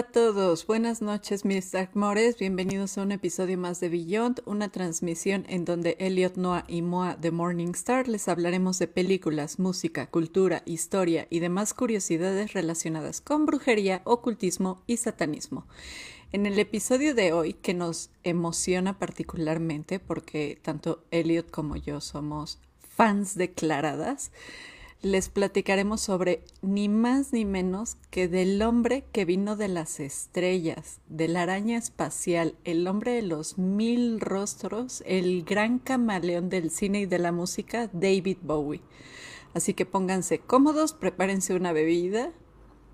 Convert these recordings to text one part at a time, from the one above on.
a todos, buenas noches mis Darkmores, bienvenidos a un episodio más de Beyond, una transmisión en donde Elliot, Noah y Moa de Morningstar les hablaremos de películas, música, cultura, historia y demás curiosidades relacionadas con brujería, ocultismo y satanismo. En el episodio de hoy, que nos emociona particularmente porque tanto Elliot como yo somos fans declaradas, les platicaremos sobre ni más ni menos que del hombre que vino de las estrellas, de la araña espacial, el hombre de los mil rostros, el gran camaleón del cine y de la música, David Bowie. Así que pónganse cómodos, prepárense una bebida,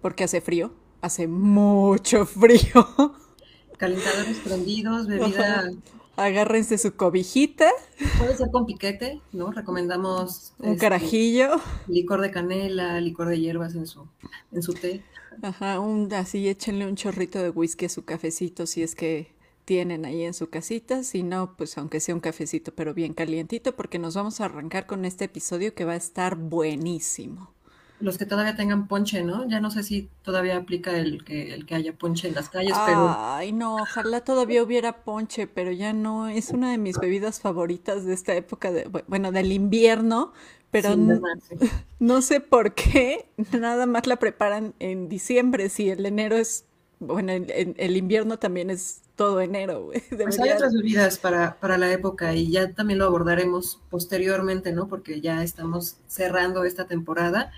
porque hace frío, hace mucho frío. Calentadores prendidos, bebida Agárrense su cobijita. Puede ser con piquete, ¿no? Recomendamos un este, carajillo. Licor de canela, licor de hierbas en su, en su té. Ajá, un, así échenle un chorrito de whisky a su cafecito si es que tienen ahí en su casita. Si no, pues aunque sea un cafecito, pero bien calientito, porque nos vamos a arrancar con este episodio que va a estar buenísimo los que todavía tengan ponche, ¿no? Ya no sé si todavía aplica el que, el que haya ponche en las calles, pero... Ay, no, ojalá todavía hubiera ponche, pero ya no, es una de mis bebidas favoritas de esta época, de, bueno, del invierno, pero no, sé por qué, nada más la preparan en diciembre, si el enero es, bueno, el, invierno también es todo enero, güey. Pues hay otras bebidas para, para la época y ya también lo abordaremos posteriormente, ¿no? Porque ya estamos cerrando esta temporada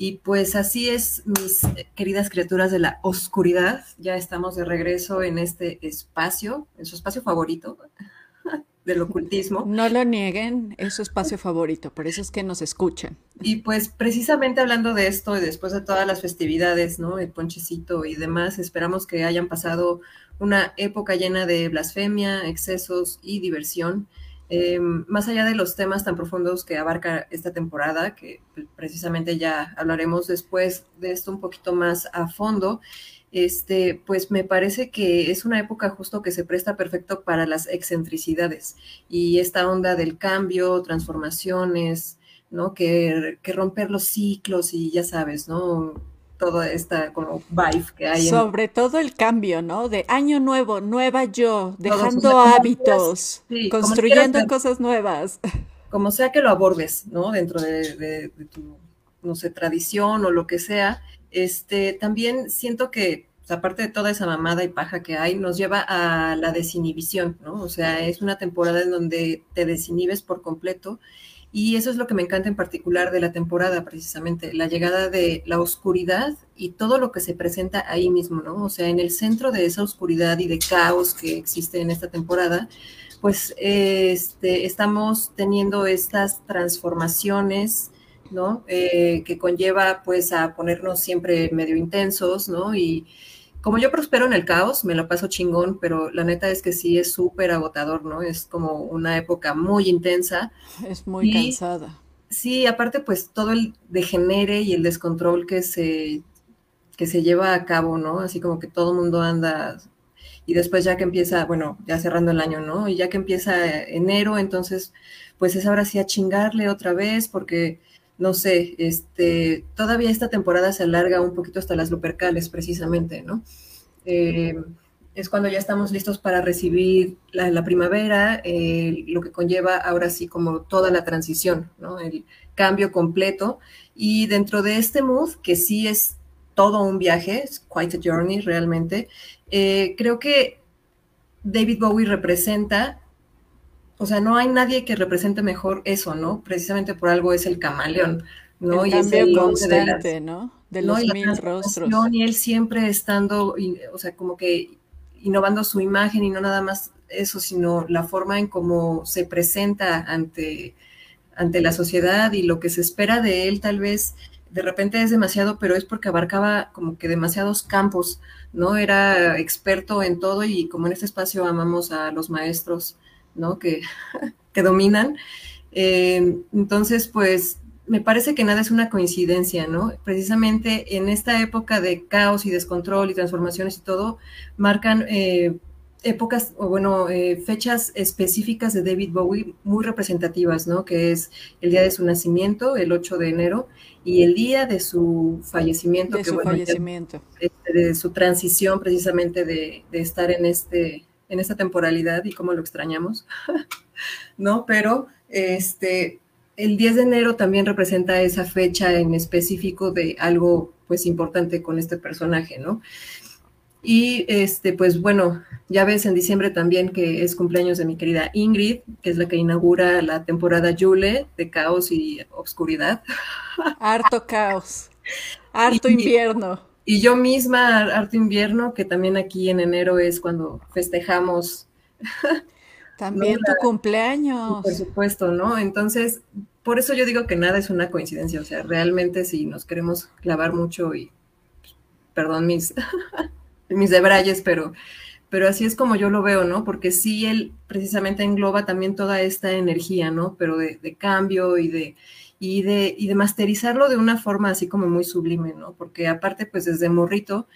y pues así es, mis queridas criaturas de la oscuridad. Ya estamos de regreso en este espacio, en su espacio favorito del ocultismo. No lo nieguen, es su espacio favorito, por eso es que nos escuchan. Y pues precisamente hablando de esto y después de todas las festividades, ¿no? El ponchecito y demás, esperamos que hayan pasado una época llena de blasfemia, excesos y diversión. Eh, más allá de los temas tan profundos que abarca esta temporada, que precisamente ya hablaremos después de esto un poquito más a fondo, este, pues me parece que es una época justo que se presta perfecto para las excentricidades y esta onda del cambio, transformaciones, ¿no? Que, que romper los ciclos y ya sabes, ¿no? Toda esta como vibe que hay. Sobre todo el cambio, ¿no? De año nuevo, nueva yo, dejando hábitos, construyendo cosas nuevas. Como sea que lo abordes, ¿no? Dentro de, tu, no sé, tradición o lo que sea, este, también siento que aparte de toda esa mamada y paja que hay, nos lleva a la desinhibición, ¿no? O sea, es una temporada en donde te desinhibes por completo y eso es lo que me encanta en particular de la temporada, precisamente, la llegada de la oscuridad y todo lo que se presenta ahí mismo, ¿no? O sea, en el centro de esa oscuridad y de caos que existe en esta temporada, pues este, estamos teniendo estas transformaciones, ¿no? Eh, que conlleva pues a ponernos siempre medio intensos, ¿no? Y, como yo prospero en el caos, me lo paso chingón, pero la neta es que sí es súper agotador, ¿no? Es como una época muy intensa. Es muy cansada. Sí, aparte pues todo el degenere y el descontrol que se, que se lleva a cabo, ¿no? Así como que todo el mundo anda y después ya que empieza, bueno, ya cerrando el año, ¿no? Y ya que empieza enero, entonces pues es ahora sí a chingarle otra vez porque no sé, este, todavía esta temporada se alarga un poquito hasta las lupercales, precisamente, ¿no? Eh, es cuando ya estamos listos para recibir la, primavera, eh, lo que conlleva ahora sí como toda la transición, ¿no? El cambio completo. Y dentro de este mood, que sí es todo un viaje, es quite a journey realmente, eh, creo que David Bowie representa o sea, no hay nadie que represente mejor eso, ¿no? Precisamente por algo es el camaleón, ¿no? El y constante, ¿no? De los mil rostros. Y él siempre estando, o sea, como que innovando su imagen y no nada más eso, sino la forma en cómo se presenta ante, ante la sociedad y lo que se espera de él tal vez de repente es demasiado, pero es porque abarcaba como que demasiados campos, ¿no? Era experto en todo y como en este espacio amamos a los maestros ¿no? Que, que dominan. Eh, entonces, pues me parece que nada es una coincidencia, ¿no? Precisamente en esta época de caos y descontrol y transformaciones y todo, marcan eh, épocas, o bueno, eh, fechas específicas de David Bowie muy representativas, ¿no? Que es el día de su nacimiento, el 8 de enero, y el día de su fallecimiento. De su fallecimiento. Este, de su transición precisamente de, de, estar en, este, en esta temporalidad y cómo lo extrañamos, ¿no? Pero este, el 10 de enero también representa esa fecha en específico de algo pues importante con este personaje, ¿no? Y este, pues bueno, ya ves en diciembre también que es cumpleaños de mi querida Ingrid, que es la que inaugura la temporada Yule de caos y obscuridad. Harto caos, harto invierno. Y yo misma, harto invierno, que también aquí en enero es cuando festejamos. También tu cumpleaños. Por supuesto, ¿no? Entonces, por eso yo digo que nada es una coincidencia, o sea, realmente si nos queremos clavar mucho y, pues, perdón mis mis debrayes, pero, pero así es como yo lo veo, ¿no? Porque sí él precisamente engloba también toda esta energía, ¿no? Pero de, cambio y de, y de, y de masterizarlo de una forma así como muy sublime, ¿no? Porque aparte, pues desde morrito,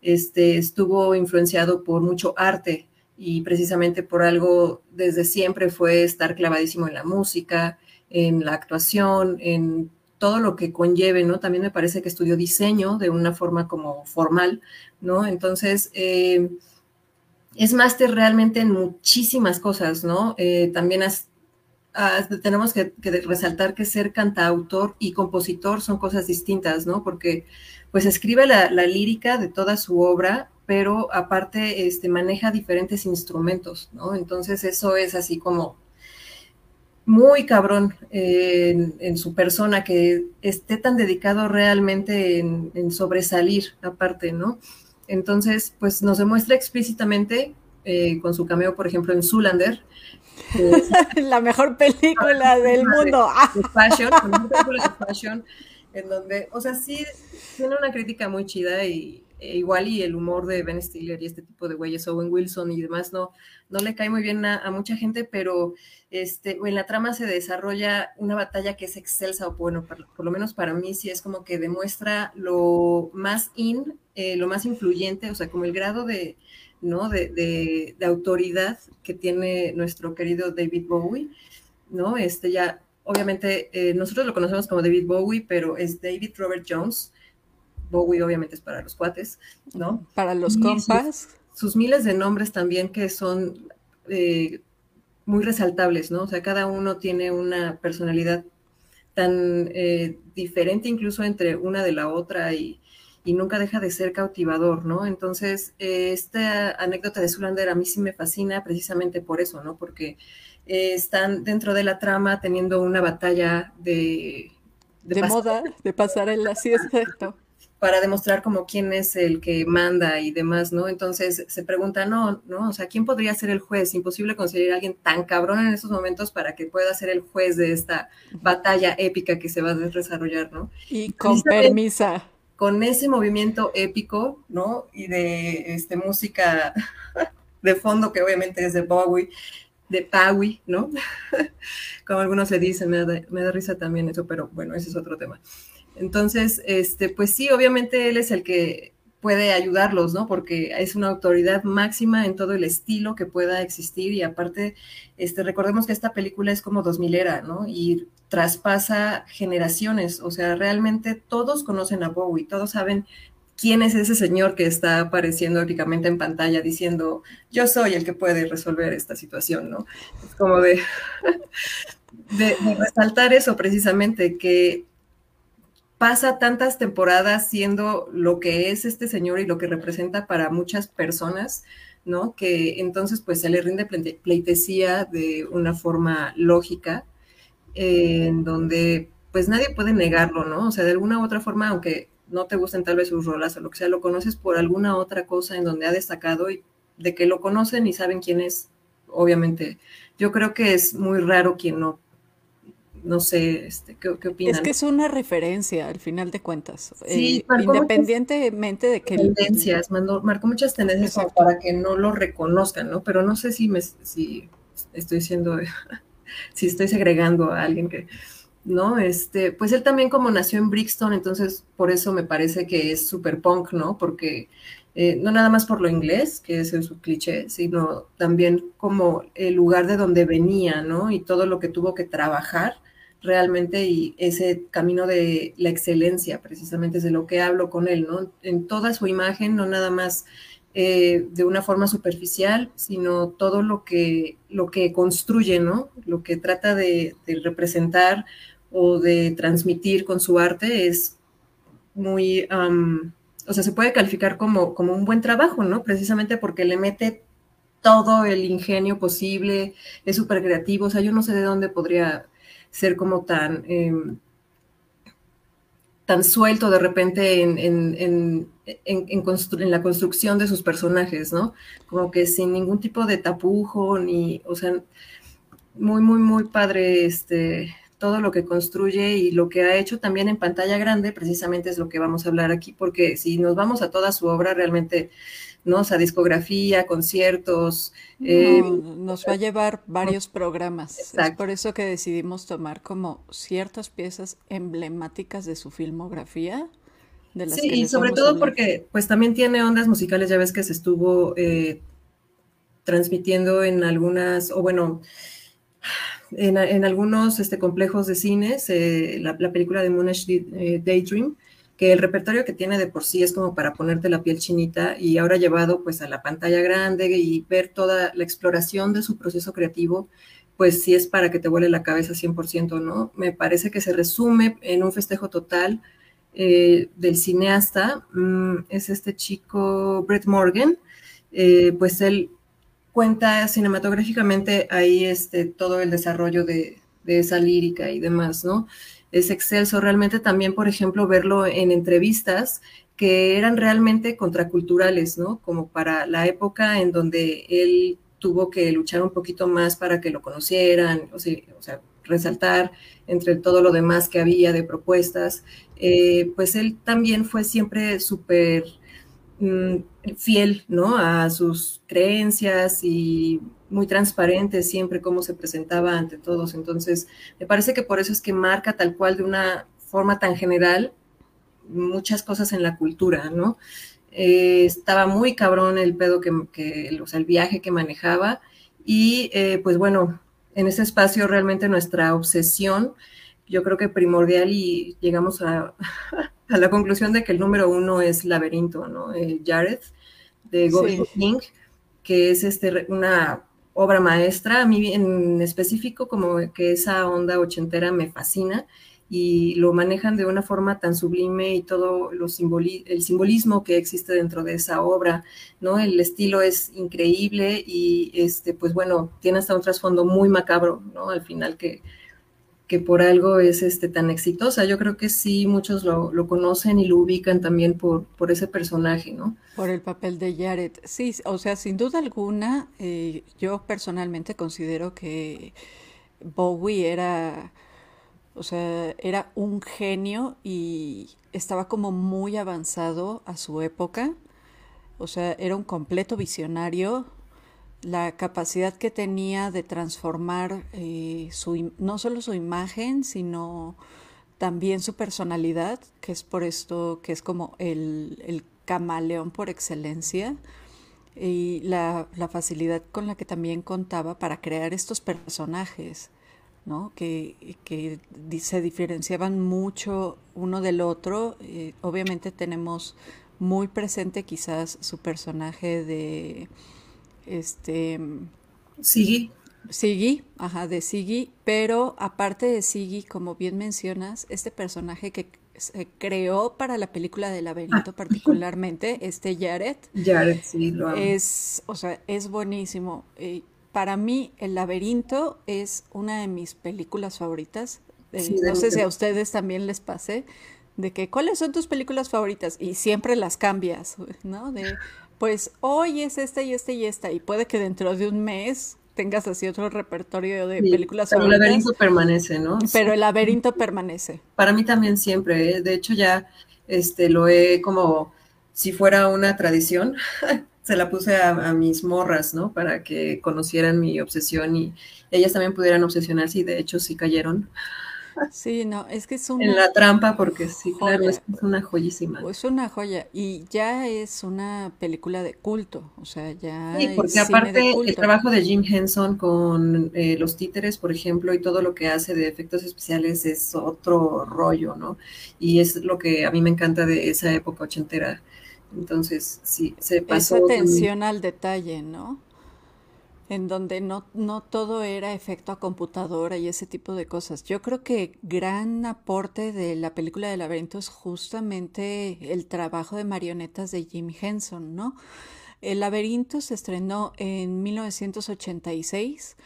este, estuvo influenciado por mucho arte y precisamente por algo desde siempre fue estar clavadísimo en la música, en la actuación, en todo lo que conlleve, ¿no? También me parece que estudió diseño de una forma como formal, ¿no? Entonces, eh, es máster realmente en muchísimas cosas, ¿no? Eh, también tenemos que, resaltar que ser cantautor y compositor son cosas distintas, ¿no? Porque pues escribe la, lírica de toda su obra, pero aparte este, maneja diferentes instrumentos, ¿no? Entonces eso es así como muy cabrón en, su persona, que esté tan dedicado realmente en, sobresalir aparte, ¿no? Entonces, pues nos demuestra explícitamente eh, con su cameo, por ejemplo, en Zulander. la mejor película del mundo. De, fashion, la película de fashion, en donde, o sea, sí tiene una crítica muy chida y e igual y el humor de Ben Stiller y este tipo de güeyes, Owen Wilson y demás, no, no le cae muy bien a, mucha gente, pero este, en la trama se desarrolla una batalla que es excelsa, o bueno, por, lo menos para mí sí es como que demuestra lo más in, eh, lo más influyente, o sea, como el grado de, ¿no? De, autoridad que tiene nuestro querido David Bowie, ¿no? Este ya, obviamente, eh, nosotros lo conocemos como David Bowie, pero es David Robert Jones, Bowie obviamente es para los cuates, ¿no? Para los compas. Sus, miles de nombres también que son eh, muy resaltables, ¿no? O sea, cada uno tiene una personalidad tan eh, diferente incluso entre una de la otra y, nunca deja de ser cautivador, ¿no? Entonces, eh, esta anécdota de Zulander a mí sí me fascina precisamente por eso, ¿no? Porque están dentro de la trama teniendo una batalla de... De, moda, de pasar en la siesta para demostrar como quién es el que manda y demás, ¿no? Entonces se pregunta, no, ¿no? O sea, ¿quién podría ser el juez? Imposible conseguir a alguien tan cabrón en esos momentos para que pueda ser el juez de esta batalla épica que se va a desarrollar, ¿no? Y con permisa. Con ese movimiento épico, ¿no? Y de este, música de fondo, que obviamente es de Bowie, de Bowie, ¿no? Como algunos se dicen, me da, me da risa también eso, pero bueno, ese es otro tema. Entonces, este, pues sí, obviamente él es el que puede ayudarlos, ¿no? Porque es una autoridad máxima en todo el estilo que pueda existir y aparte, este, recordemos que esta película es como dos milera, ¿no? Y traspasa generaciones, o sea, realmente todos conocen a Bowie, todos saben quién es ese señor que está apareciendo épicamente en pantalla diciendo, yo soy el que puede resolver esta situación, ¿no? Es como de, de resaltar eso precisamente, que pasa tantas temporadas siendo lo que es este señor y lo que representa para muchas personas, ¿no? Que entonces pues se le rinde pleitesía de una forma lógica, en donde pues nadie puede negarlo, ¿no? O sea, de alguna u otra forma, aunque no te gusten tal vez sus rolas o lo que sea, lo conoces por alguna otra cosa en donde ha destacado y de que lo conocen y saben quién es, obviamente. Yo creo que es muy raro quien no no sé, este, ¿qué, qué opinan? Es que es una referencia al final de cuentas. Sí, eh, independientemente de que... Tendencias, marcó muchas tendencias para que no lo reconozcan, ¿no? Pero no sé si, me, si estoy siendo, si estoy segregando a alguien que... ¿no? Este, pues él también como nació en Brixton, entonces por eso me parece que es super punk, ¿no? Porque eh, no nada más por lo inglés, que es su cliché, sino también como el lugar de donde venía, ¿no? Y todo lo que tuvo que trabajar realmente y ese camino de la excelencia, precisamente es de lo que hablo con él, ¿no? En toda su imagen, no nada más eh, de una forma superficial, sino todo lo que, lo que construye, ¿no? Lo que trata de, representar o de transmitir con su arte es muy, o sea, se puede calificar como, como un buen trabajo, ¿no? Precisamente porque le mete todo el ingenio posible, es súper creativo, o sea, yo no sé de dónde podría ser como tan, em, tan suelto de repente en, en, en, la construcción de sus personajes, ¿no? Como que sin ningún tipo de tapujo, ni, o sea, muy, muy, muy padre este, todo lo que construye y lo que ha hecho también en pantalla grande, precisamente es lo que vamos a hablar aquí, porque si nos vamos a toda su obra, realmente ¿no? O sea, discografía, conciertos. Eh, nos va a llevar varios programas. Es por eso que decidimos tomar como ciertas piezas emblemáticas de su filmografía. De las sí, y sobre todo porque pues también tiene ondas musicales, ya ves que se estuvo eh, transmitiendo en algunas, o bueno, en, algunos este, complejos de cines, eh, la, película de Moonish Daydream, que el repertorio que tiene de por sí es como para ponerte la piel chinita y ahora llevado pues a la pantalla grande y ver toda la exploración de su proceso creativo, pues sí es para que te vuele la cabeza 100%, ¿no? Me parece que se resume en un festejo total eh, del cineasta, mm, es este chico Brett Morgan, eh, pues él cuenta cinematográficamente ahí este, todo el desarrollo de, de esa lírica y demás, ¿no? Es excelso. Realmente también, por ejemplo, verlo en entrevistas que eran realmente contraculturales, ¿no? Como para la época en donde él tuvo que luchar un poquito más para que lo conocieran, o sea, resaltar entre todo lo demás que había de propuestas, eh, pues él también fue siempre súper mm, fiel, ¿no? A sus creencias y muy transparente siempre cómo se presentaba ante todos. Entonces, me parece que por eso es que marca tal cual de una forma tan general muchas cosas en la cultura, ¿no? Eh, estaba muy cabrón el pedo que, o sea, el viaje que manejaba y eh, pues bueno, en ese espacio realmente nuestra obsesión, yo creo que primordial y llegamos a, a la conclusión de que el número uno es Laberinto, ¿no? Eh, Jared de Gordon King, que es este, una obra maestra. A mí en específico, como que esa onda ochentera me fascina y lo manejan de una forma tan sublime y todo lo el simbolismo que existe dentro de esa obra, ¿no? El estilo es increíble y, este, pues bueno, tiene hasta un trasfondo muy macabro, ¿no? Al final que, que por algo es este, tan exitosa. Yo creo que sí, muchos lo, conocen y lo ubican también por, por ese personaje, ¿no? Por el papel de Jared. Sí, o sea, sin duda alguna, eh, yo personalmente considero que Bowie era, o sea, era un genio y estaba como muy avanzado a su época. O sea, era un completo visionario, la capacidad que tenía de transformar eh, su, no solo su imagen, sino también su personalidad, que es por esto que es como el, el camaleón por excelencia, y la, facilidad con la que también contaba para crear estos personajes, ¿no? que, que se diferenciaban mucho uno del otro. Eh, obviamente tenemos muy presente quizás su personaje de este... Siggy. Siggy, ajá, de Siggy, pero aparte de Siggy, como bien mencionas, este personaje que se creó para la película de laberinto ah. particularmente, este Jared. Jared, sí, lo Es, o sea, es buenísimo. para mí, El laberinto es una de mis películas favoritas. Eh, no sé si a ustedes también les pase, de que, ¿cuáles son tus películas favoritas? Y siempre las cambias, ¿no? De, pues hoy es esta y esta y esta, y puede que dentro de un mes tengas así otro repertorio de películas pero el laberinto permanece, ¿no? Pero el laberinto permanece. Para mí también siempre, ¿eh? de hecho ya este, lo he como si fuera una tradición, se la puse a, mis morras, ¿no? Para que conocieran mi obsesión y ellas también pudieran obsesionarse y de hecho sí cayeron. Sí, no, es que es una... En la trampa, porque sí, claro, es, una joyísima. Es una joya y ya es una película de culto, o sea, ya... Sí, porque aparte el trabajo de Jim Henson con eh, los títeres, por ejemplo, y todo lo que hace de efectos especiales es otro rollo, ¿no? Y es lo que a mí me encanta de esa época ochentera. Entonces, sí, se pasó... Esa atención al detalle, ¿no? En donde no, no todo era efecto a computadora y ese tipo de cosas. Yo creo que gran aporte de la película de laberinto es justamente el trabajo de marionetas de Jim Henson, ¿no? El laberinto se estrenó en 1986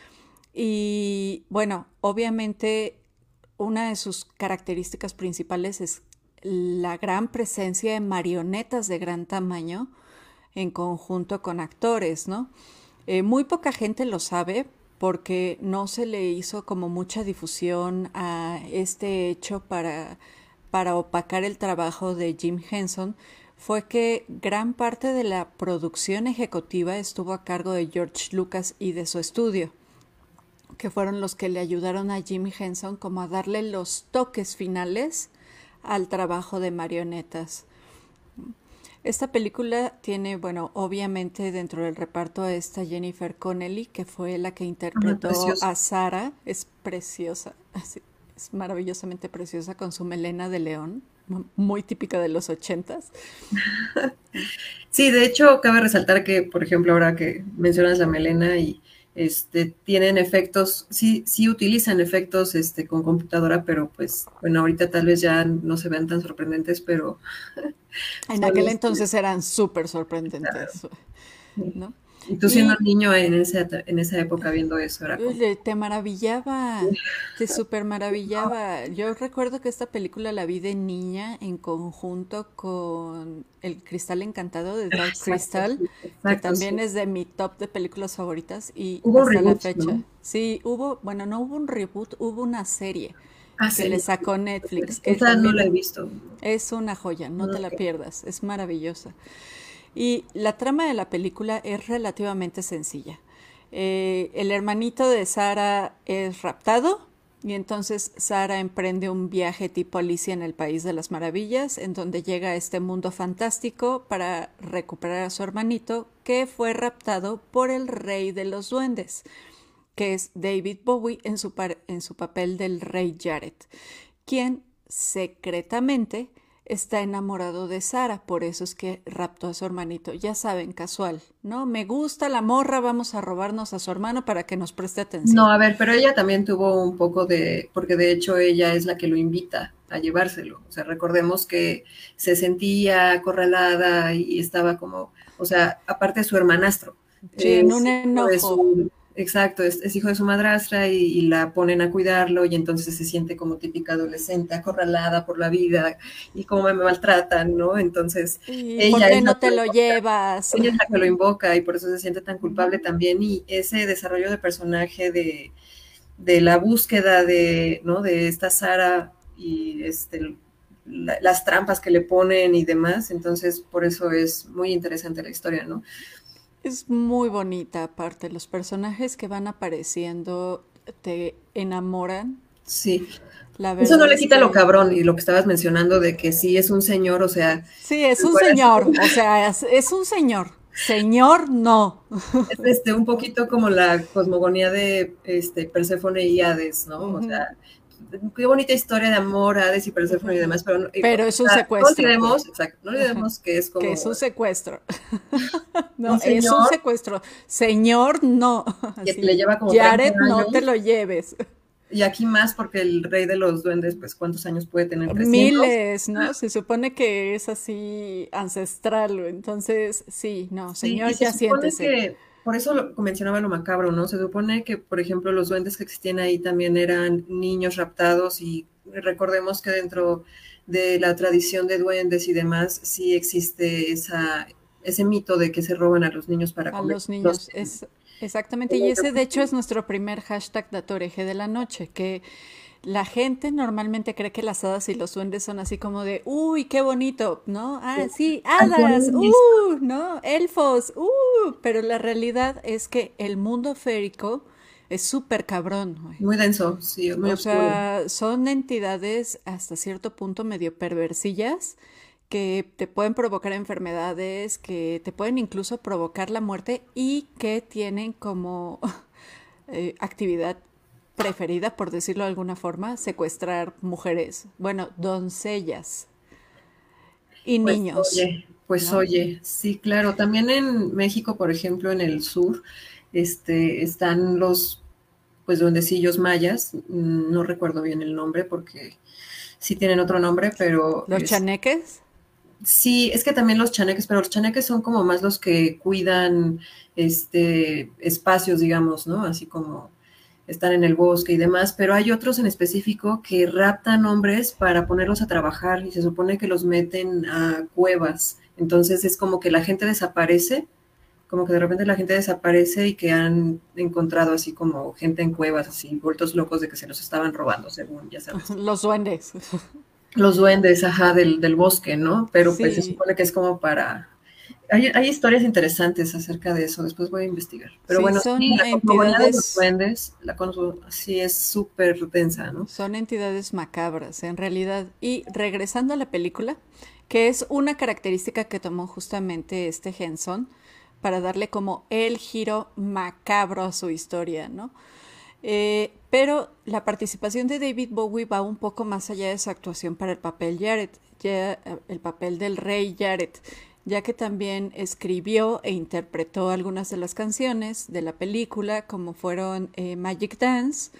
y bueno, obviamente una de sus características principales es la gran presencia de marionetas de gran tamaño en conjunto con actores, ¿no? Eh, muy poca gente lo sabe porque no se le hizo como mucha difusión a este hecho para, para opacar el trabajo de Jim Henson fue que gran parte de la producción ejecutiva estuvo a cargo de George Lucas y de su estudio, que fueron los que le ayudaron a Jim Henson como a darle los toques finales al trabajo de marionetas. Esta película tiene, bueno, obviamente dentro del reparto a esta Jennifer Connelly, que fue la que interpretó a Sara. Es preciosa, es maravillosamente preciosa con su melena de león, muy típica de los ochentas. Sí, de hecho, cabe resaltar que, por ejemplo, ahora que mencionas la melena y este, tienen efectos, sí, sí utilizan efectos este, con computadora, pero pues, bueno, ahorita tal vez ya no se vean tan sorprendentes, pero... En aquel entonces eran súper sorprendentes, ¿no? Y tú siendo niño en esa, en esa época viendo eso, era Te maravillaba, te súper maravillaba. Yo recuerdo que esta película la vi de niña en conjunto con El Cristal Encantado de Dark Crystal, que también es de mi top de películas favoritas y hasta la fecha. Sí, hubo, bueno, no hubo un reboot, hubo una serie. Ah, que le sacó Netflix. esa no la he visto. Es una joya, no te la pierdas, es maravillosa. Y la trama de la película es relativamente sencilla. Eh, el hermanito de Sara es raptado y entonces Sara emprende un viaje tipo Alicia en el País de las Maravillas, en donde llega a este mundo fantástico para recuperar a su hermanito que fue raptado por el rey de los duendes, que es David Bowie en su, en su papel del rey Jared, quien secretamente está enamorado de Sara, por eso es que raptó a su hermanito. Ya saben, casual, ¿no? Me gusta la morra, vamos a robarnos a su hermano para que nos preste atención. No, a ver, pero ella también tuvo un poco de, porque de hecho ella es la que lo invita a llevárselo. O sea, recordemos que se sentía acorralada y estaba como, o sea, aparte de su hermanastro. Sí, en un enojo. Exacto, es, hijo de su madrastra y, la ponen a cuidarlo y entonces se siente como típica adolescente, acorralada por la vida y cómo me maltratan, ¿no? Entonces, ella ¿por qué no te lo, llevas? Ella es la que lo invoca y por eso se siente tan culpable también y ese desarrollo de personaje de, de la búsqueda de, ¿no? De esta Sara y este, las trampas que le ponen y demás, entonces por eso es muy interesante la historia, ¿no? Es muy bonita, aparte, los personajes que van apareciendo te enamoran. Sí. Eso no le quita lo cabrón y lo que estabas mencionando de que sí es un señor, o sea. Sí, es un señor, o sea, es, un señor. Señor, no. Es este, un poquito como la cosmogonía de este, Perséfone y Hades, ¿no? O sea, qué bonita historia de amor, Hades y Persephone y demás, pero, pero es un secuestro. No olvidemos, exacto, no olvidemos que es como... Que es un secuestro. no, es un secuestro. Señor, no. Que le lleva como Jared, no te lo lleves. Y aquí más porque el rey de los duendes, pues, ¿cuántos años puede tener? Miles, ¿no? Se supone que es así ancestral, entonces, sí, no, señor, ya siéntese por eso lo, mencionaba lo macabro, ¿no? Se supone que, por ejemplo, los duendes que existían ahí también eran niños raptados y recordemos que dentro de la tradición de duendes y demás sí existe esa, ese mito de que se roban a los niños para a los niños, es, exactamente, y ese de hecho es nuestro primer hashtag Datoreje de la noche, que la gente normalmente cree que las hadas y los duendes son así como de, uy, qué bonito, ¿no? Ah, sí, hadas, uh, ¿no? Elfos, uh, pero la realidad es que el mundo férico Es súper cabrón. Muy denso, sí, muy O sea, son entidades hasta cierto punto medio perversillas que te pueden provocar enfermedades, que te pueden incluso provocar la muerte y que tienen como eh, actividad preferida, por decirlo de alguna forma, secuestrar mujeres, bueno, doncellas y pues, niños. Oye, pues oye, sí, claro. También en México, por ejemplo, en el sur, este, están los, pues, duendecillos mayas. Mm, no recuerdo bien el nombre porque sí tienen otro nombre, pero... ¿Los chaneques? Sí, es que también los chaneques, pero los chaneques son como más los que cuidan este espacios, digamos, ¿no? Así como están en el bosque y demás, pero hay otros en específico que raptan hombres para ponerlos a trabajar y se supone que los meten a cuevas. Entonces es como que la gente desaparece, como que de repente la gente desaparece y que han encontrado así como gente en cuevas, así, vueltos locos de que se los estaban robando, según ya sabes. Los duendes. Los duendes, ajá, del, del bosque, ¿no? Pero pues se supone que es como para... Hay, hay, historias interesantes acerca de eso, después voy a investigar. Pero bueno, son sí, la entidades... de los duendes, la sí es súper densa, ¿no? Son entidades macabras, en realidad. Y regresando a la película, que es una característica que tomó justamente este Henson para darle como el giro macabro a su historia, ¿no? Eh, pero la participación de David Bowie va un poco más allá de su actuación para el papel Jared, ya, eh, el papel del rey Jared, ya que también escribió e interpretó algunas de las canciones de la película, como fueron eh, Magic Dance,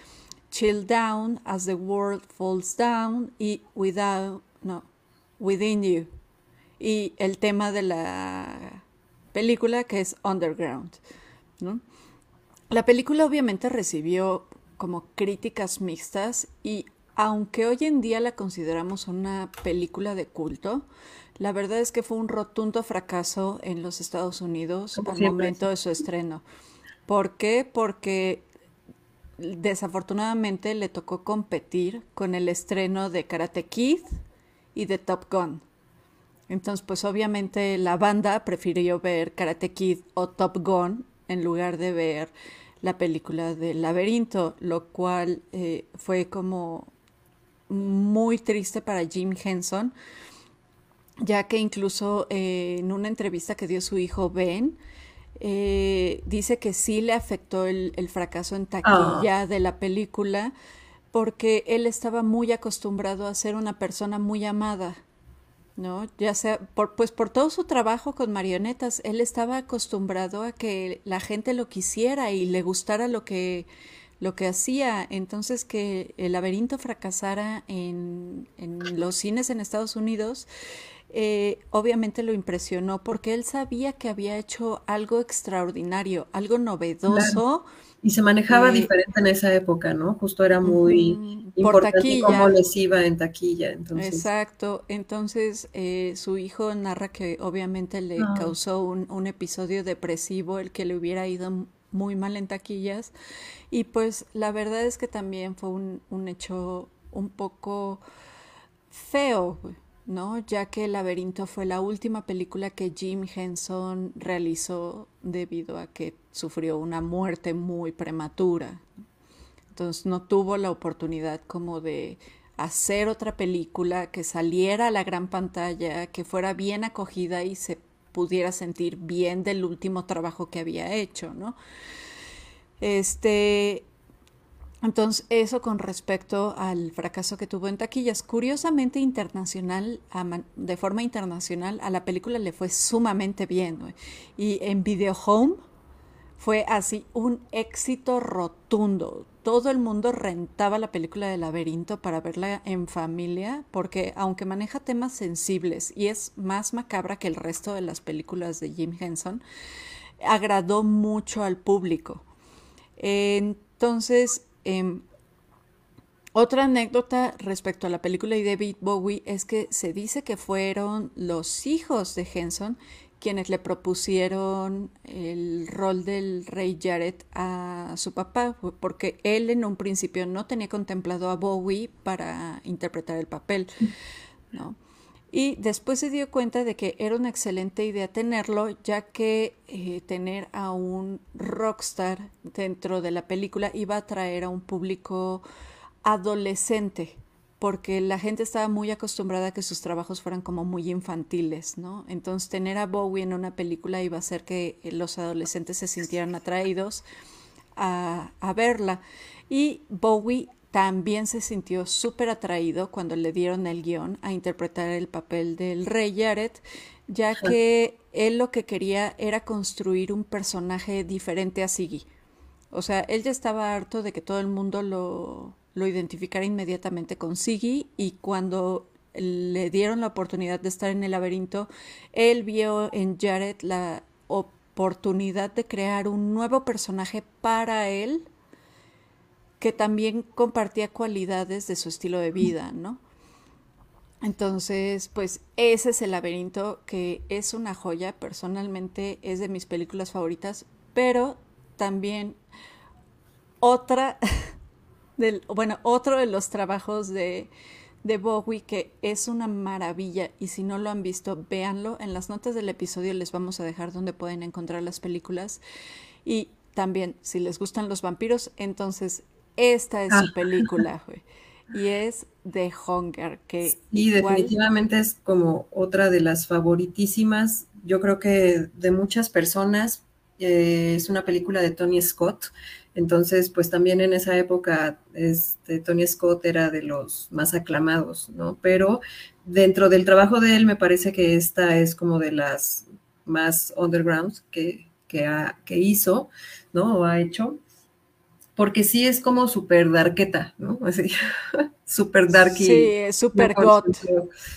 Chill Down, As the World Falls Down y Without, no, Within You. Y el tema de la película que es Underground. La película obviamente recibió como críticas mixtas y aunque hoy en día la consideramos una película de culto, la verdad es que fue un rotundo fracaso en los Estados Unidos al momento de su estreno. ¿Por qué? Porque desafortunadamente le tocó competir con el estreno de Karate Kid y de Top Gun. Entonces, pues obviamente la banda prefirió ver Karate Kid o Top Gun en lugar de ver la película del laberinto, lo cual eh, fue como muy triste para Jim Henson, ya que incluso eh, en una entrevista que dio su hijo Ben, eh, dice que sí le afectó el, el fracaso en taquilla Ah. de la película porque él estaba muy acostumbrado a ser una persona muy amada, ¿no? Ya sea, por, pues por todo su trabajo con marionetas, él estaba acostumbrado a que la gente lo quisiera y le gustara lo que, lo que hacía. Entonces que el laberinto fracasara en, en los cines en Estados Unidos, eh, obviamente lo impresionó porque él sabía que había hecho algo extraordinario, algo novedoso. Claro. Y se manejaba eh, diferente en esa época, ¿no? Justo era muy por importante taquilla. cómo les iba en taquilla. Entonces, Exacto, entonces eh, su hijo narra que obviamente le Ah. causó un, un episodio depresivo el que le hubiera ido muy mal en taquillas y pues la verdad es que también fue un, un hecho un poco feo, ¿no? Ya que El laberinto fue la última película que Jim Henson realizó debido a que sufrió una muerte muy prematura. Entonces no tuvo la oportunidad como de hacer otra película que saliera a la gran pantalla, que fuera bien acogida y se pudiera sentir bien del último trabajo que había hecho, ¿no? Este, entonces, eso con respecto al fracaso que tuvo en taquillas. Curiosamente, internacional, de forma internacional, a la película le fue sumamente bien. Y en Video Home fue así un éxito rotundo. Todo el mundo rentaba la película de Laberinto para verla en familia, porque aunque maneja temas sensibles y es más macabra que el resto de las películas de Jim Henson, agradó mucho al público. Entonces, em, otra anécdota respecto a la película y David Bowie es que se dice que fueron los hijos de Henson quienes le propusieron el rol del rey Jared a su papá, porque él en un principio no tenía contemplado a Bowie para interpretar el papel, ¿no? Y después se dio cuenta de que era una excelente idea tenerlo, ya que eh, tener a un rockstar dentro de la película iba a atraer a un público adolescente, porque la gente estaba muy acostumbrada a que sus trabajos fueran como muy infantiles, ¿no? Entonces tener a Bowie en una película iba a hacer que los adolescentes se sintieran atraídos a verla. Y Bowie también se sintió súper atraído cuando le dieron el guion a interpretar el papel del rey Jared, ya que él lo que quería era construir un personaje diferente a Siggy. O sea, él ya estaba harto de que todo el mundo lo, lo identificara inmediatamente con Siggy y cuando le dieron la oportunidad de estar en el laberinto, él vio en Jared la oportunidad de crear un nuevo personaje para él que también compartía cualidades de su estilo de vida, ¿no? Entonces, pues ese es el laberinto que es una joya, personalmente es de mis películas favoritas, pero también otra del, bueno, otro de los trabajos de, de Bowie que es una maravilla y si no lo han visto, véanlo. En las notas del episodio les vamos a dejar donde pueden encontrar las películas. Y también, si les gustan los vampiros, entonces esta es su ah. película, Y es The Hunger, que... Sí, definitivamente es como otra de las favoritísimas, yo creo que de muchas personas. Eh, es una película de Tony Scott, entonces pues también en esa época este, Tony Scott era de los más aclamados, ¿no? Pero dentro del trabajo de él me parece que esta es como de las más underground que, que, que hizo, ¿no? O ha hecho porque sí es como súper darketa, ¿no? Así, súper darky. Sí, súper got.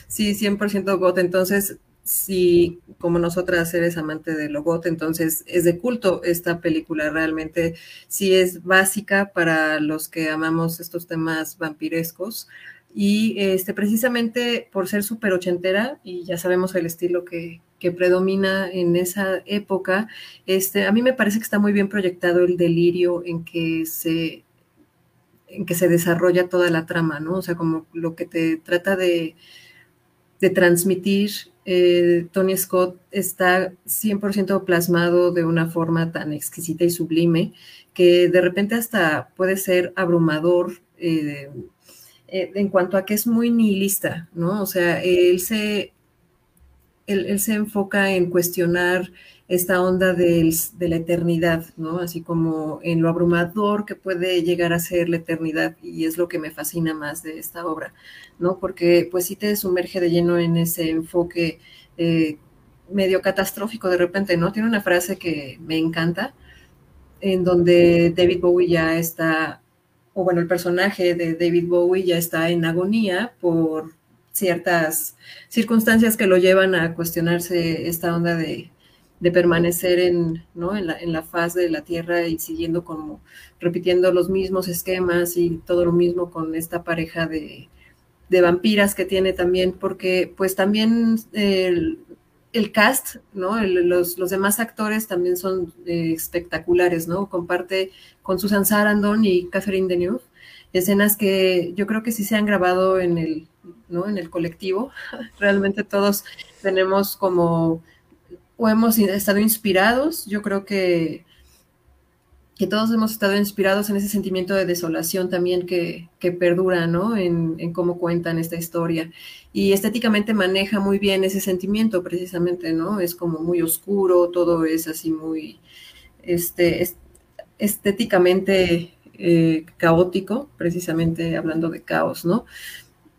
Sí, 100% got. Entonces, si como nosotras eres amante de lo got, entonces es de culto esta película. Realmente sí es básica para los que amamos estos temas vampirescos. Y este, precisamente por ser súper ochentera, y ya sabemos el estilo que, que predomina en esa época, este, a mí me parece que está muy bien proyectado el delirio en que se en que se desarrolla toda la trama, ¿no? O sea, como lo que te trata de, de transmitir eh, Tony Scott está 100% plasmado de una forma tan exquisita y sublime que de repente hasta puede ser abrumador eh, eh, en cuanto a que es muy nihilista, ¿no? O sea, él se él, se enfoca en cuestionar esta onda de la eternidad, ¿no? Así como en lo abrumador que puede llegar a ser la eternidad y es lo que me fascina más de esta obra, ¿no? Porque pues sí te sumerge de lleno en ese enfoque eh, medio catastrófico de repente, ¿no? Tiene una frase que me encanta, en donde David Bowie ya está, o bueno, el personaje de David Bowie ya está en agonía por ciertas circunstancias que lo llevan a cuestionarse esta onda de, permanecer en, ¿no? en, la, en, la, faz de la Tierra y siguiendo como repitiendo los mismos esquemas y todo lo mismo con esta pareja de, vampiras que tiene también, porque pues también el, cast, ¿no? los, los, demás actores también son eh, espectaculares, ¿no? Comparte con Susan Sarandon y Catherine Deneuve escenas que yo creo que sí se han grabado en el, ¿no? En el colectivo. Realmente todos tenemos como, o hemos estado inspirados, yo creo que, que todos hemos estado inspirados en ese sentimiento de desolación también que, que perdura, ¿no? En, en, cómo cuentan esta historia. Y estéticamente maneja muy bien ese sentimiento, precisamente, ¿no? Es como muy oscuro, todo es así muy, este, estéticamente eh, caótico, precisamente hablando de caos, ¿no?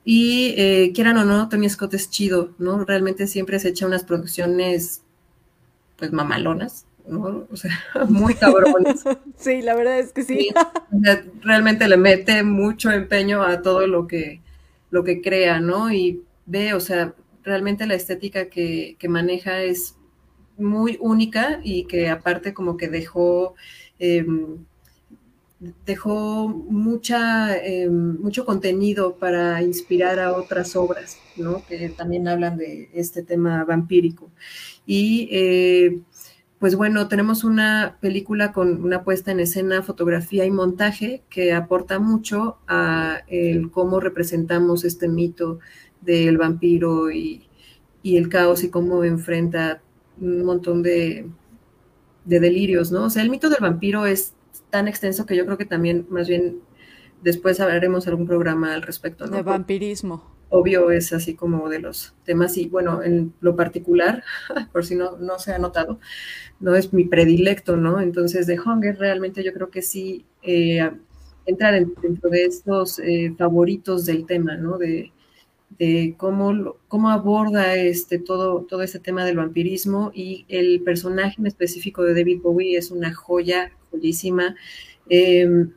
Y eh, quieran o no, Tony Scott es chido, ¿no? Realmente siempre se echa unas producciones, pues, mamalonas, ¿no? O sea, muy cabrones. Sí, la verdad es que sí. realmente le mete mucho empeño a todo lo que, lo que crea, ¿no? Y ve, o sea, realmente la estética que, que maneja es muy única y que aparte como que dejó em, dejó mucha, eh, mucho contenido para inspirar a otras obras, ¿no? Que también hablan de este tema vampírico. Y eh, pues bueno, tenemos una película con una puesta en escena, fotografía y montaje que aporta mucho a el cómo representamos este mito del vampiro y, y el caos y cómo enfrenta un montón de, de delirios, ¿no? O sea, el mito del vampiro es tan extenso que yo creo que también más bien después hablaremos algún programa al respecto, ¿no? De vampirismo. Obvio es así como de los temas y bueno, en lo particular, por si no, no se ha notado, no es mi predilecto, ¿no? Entonces de Hunger realmente yo creo que sí eh, entra dentro de estos eh, favoritos del tema, ¿no? De, de cómo, cómo aborda este, todo, todo este tema del vampirismo y el personaje en específico de David Bowie es una joya, joyísima. Em,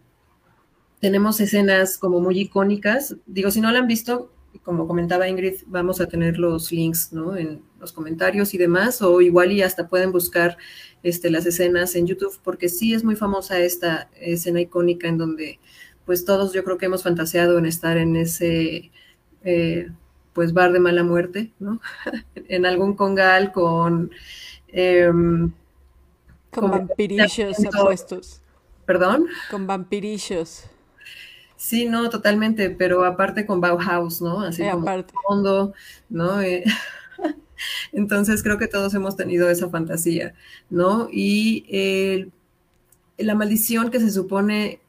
tenemos escenas como muy icónicas. Digo, si no la han visto, como comentaba Ingrid, vamos a tener los links ¿no? en los comentarios y demás, o igual y hasta pueden buscar este, las escenas en YouTube, porque sí es muy famosa esta escena icónica en donde pues todos yo creo que hemos fantaseado en estar en ese eh, pues bar de mala muerte, ¿no? en algún congal con... Em, con vampirillos apuestos. ¿Perdón? Con vampirillos. Sí, no, totalmente, pero aparte con Bauhaus, ¿no? Así como fondo, ¿no? Eh, entonces creo que todos hemos tenido esa fantasía, ¿no? Y la maldición que se supone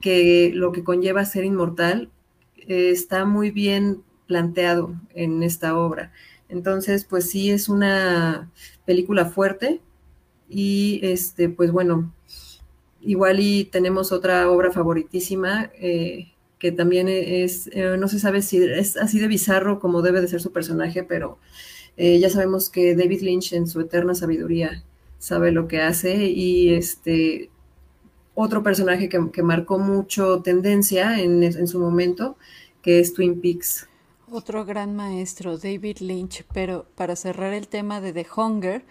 que lo que conlleva ser inmortal eh, está muy bien planteado en esta obra. Entonces, pues sí, es una película fuerte y, este, pues bueno, Igual y tenemos otra obra favoritísima eh, que también es, eh, no se sabe si es así de bizarro como debe de ser su personaje, pero eh, ya sabemos que David Lynch en su eterna sabiduría sabe lo que hace y este otro personaje que, marcó mucho tendencia en, en su momento, que es Twin Peaks. Otro gran maestro, David Lynch, pero para cerrar el tema de The Hunger,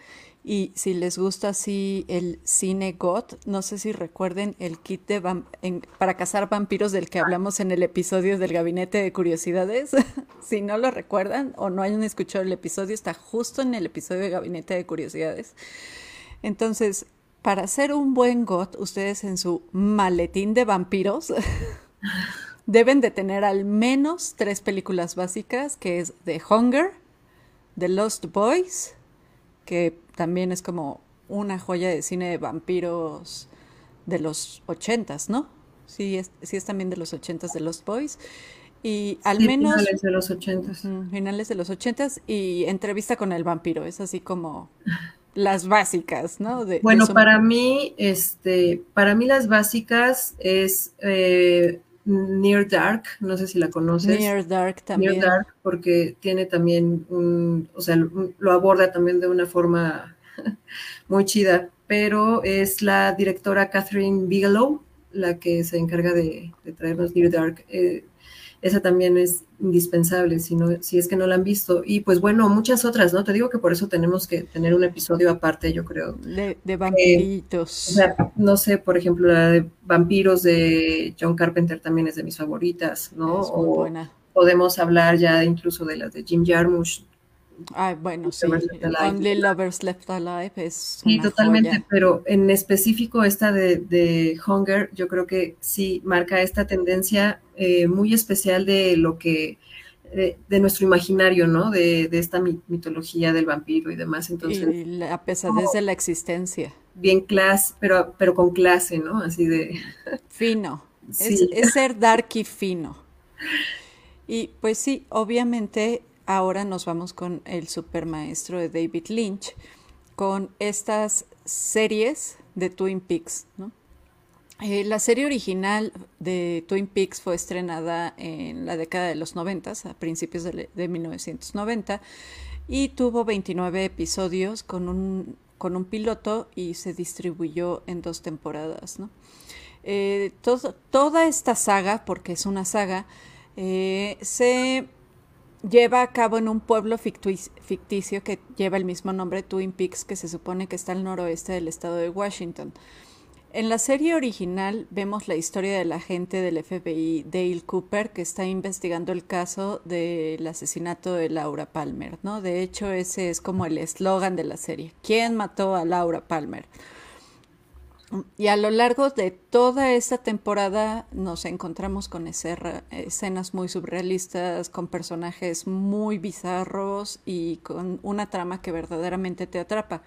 y si les gusta así el cine goth, no sé si recuerden el kit de para cazar vampiros del que hablamos en el episodio del Gabinete de Curiosidades. si no lo recuerdan o no hayan escuchado el episodio, está justo en el episodio de Gabinete de Curiosidades. Entonces, para hacer un buen goth, ustedes en su maletín de vampiros deben de tener al menos tres películas básicas, que es The Hunger, The Lost Boys, que también es como una joya de cine de vampiros de los ochentas, ¿no? Sí es, sí es también de los ochentas de Lost Boys. Y al menos... Finales de los ochentas. finales de los ochentas y entrevista con el vampiro. Es así como las básicas, ¿no? bueno, para mí, este, para mí las básicas es eh, Near Dark, no sé si la conoces. Near Dark también. Near Dark, porque tiene también un, o sea, lo aborda también de una forma muy chida, pero es la directora Catherine Bigelow la que se encarga de, traernos Near Dark. Eh, esa también es indispensable si, no, si es que no la han visto. Y pues bueno, muchas otras, ¿no? Te digo que por eso tenemos que tener un episodio aparte, yo creo. De, de vampiritos. o sea, no sé, por ejemplo, la de vampiros de John Carpenter también es de mis favoritas, ¿no? o buena. Podemos hablar ya incluso de las de Jim Jarmusch, Ay, bueno, sí. Only Lovers Left Alive es. Sí, totalmente, pero en específico esta de, Hunger, yo creo que sí marca esta tendencia eh, muy especial de lo que. De, nuestro imaginario, ¿no? De, esta mitología del vampiro y demás. Entonces, y la pesadez de la existencia. Bien clase, pero, pero con clase, ¿no? Así de. Fino. Es, es ser dark y fino. Y pues sí, obviamente ahora nos vamos con el supermaestro de David Lynch, con estas series de Twin Peaks. Eh, la serie original de Twin Peaks fue estrenada en la década de los 90, a principios de, 1990, y tuvo 29 episodios con un, con un piloto y se distribuyó en dos temporadas. Eh, toda esta saga, porque es una saga, eh, se lleva a cabo en un pueblo ficticio que lleva el mismo nombre, Twin Peaks, que se supone que está al noroeste del estado de Washington. En la serie original vemos la historia del agente del FBI Dale Cooper que está investigando el caso del asesinato de Laura Palmer, ¿no? De hecho, ese es como el eslogan de la serie. ¿Quién mató a Laura Palmer? Y a lo largo de toda esta temporada nos encontramos con escenas muy surrealistas, con personajes muy bizarros y con una trama que verdaderamente te atrapa.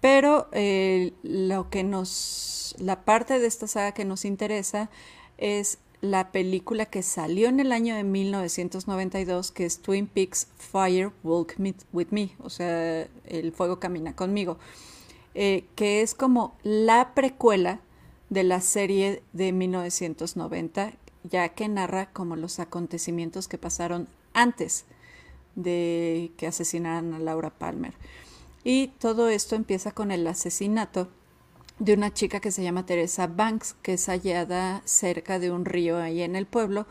Pero eh, lo que nos, la parte de esta saga que nos interesa es la película que salió en el año de 1992, que es Twin Peaks Fire Walk With Me, o sea, El Fuego Camina conmigo, eh, que es como la precuela de la serie de 1990, ya que narra como los acontecimientos que pasaron antes de que asesinaran a Laura Palmer. Y todo esto empieza con el asesinato de una chica que se llama Teresa Banks, que es hallada cerca de un río ahí en el pueblo,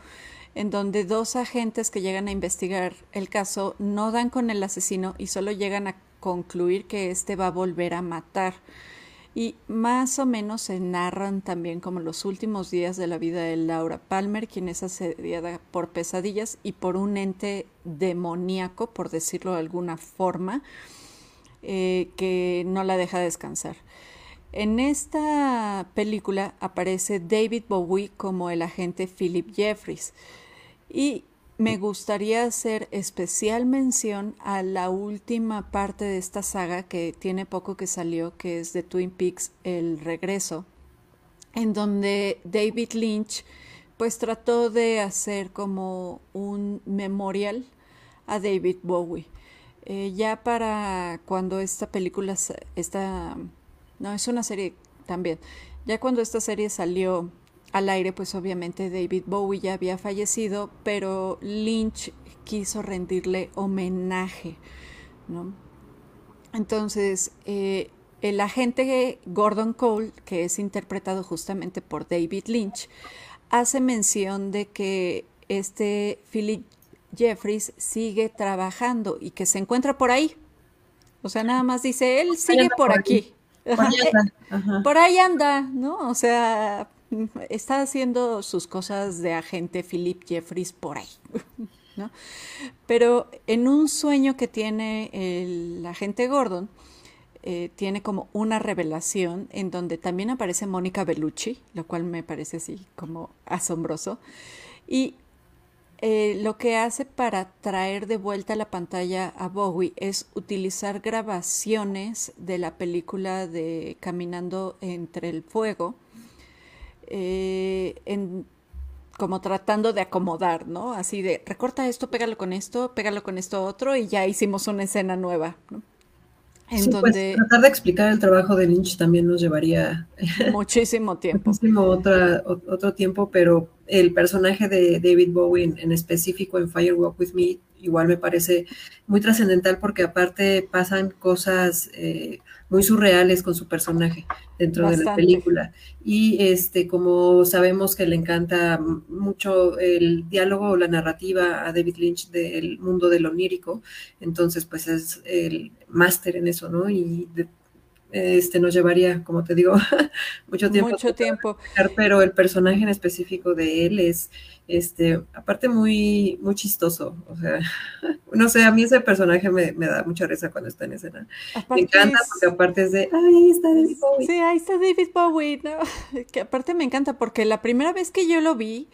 en donde dos agentes que llegan a investigar el caso no dan con el asesino y solo llegan a concluir que éste va a volver a matar. Y más o menos se narran también como los últimos días de la vida de Laura Palmer, quien es asediada por pesadillas y por un ente demoníaco, por decirlo de alguna forma, eh, que no la deja descansar. En esta película aparece David Bowie como el agente Philip Jeffries y me gustaría hacer especial mención a la última parte de esta saga que tiene poco que salió, que es de Twin Peaks El Regreso, en donde David Lynch pues trató de hacer como un memorial a David Bowie. Eh, ya para cuando esta película, esta no, es una serie también. Ya cuando esta serie salió al aire, pues obviamente David Bowie ya había fallecido, pero Lynch quiso rendirle homenaje, ¿no? Entonces, eh, el agente Gordon Cole, que es interpretado justamente por David Lynch, hace mención de que este Philip Jeffries sigue trabajando y que se encuentra por ahí. O sea, nada más dice, él sigue por aquí. Por ahí anda, ¿no? O sea, está haciendo sus cosas de agente Philip Jeffries por ahí, ¿no? Pero en un sueño que tiene el agente Gordon, eh, tiene como una revelación en donde también aparece Mónica Bellucci, lo cual me parece así como asombroso. Y eh, lo que hace para traer de vuelta la pantalla a Bowie es utilizar grabaciones de la película de Caminando entre el Fuego, eh, como tratando de acomodar, ¿no? Así de, recorta esto, pégalo con esto, pégalo con esto otro y ya hicimos una escena nueva, ¿no? En pues, donde... tratar de explicar el trabajo de Lynch también nos llevaría muchísimo tiempo. muchísimo otro tiempo, pero el personaje de David Bowie en, específico en Firewalk With Me igual me parece muy trascendental porque aparte pasan cosas eh, muy surreales con su personaje dentro de la película. Y este, como sabemos que le encanta mucho el diálogo o la narrativa a David Lynch del mundo del onírico, entonces pues es el máster en eso, ¿no? Y este nos llevaría, como te digo, mucho tiempo. Mucho tiempo. Pero el personaje en específico de él es, este, aparte muy, muy chistoso. O sea, no sé, a mí ese personaje me, da mucha risa cuando está en escena. me encanta porque aparte es de, ay, ahí está David Bowie. Sí, ahí está David Bowie, ¿no? Que aparte me encanta porque la primera vez que yo lo vi,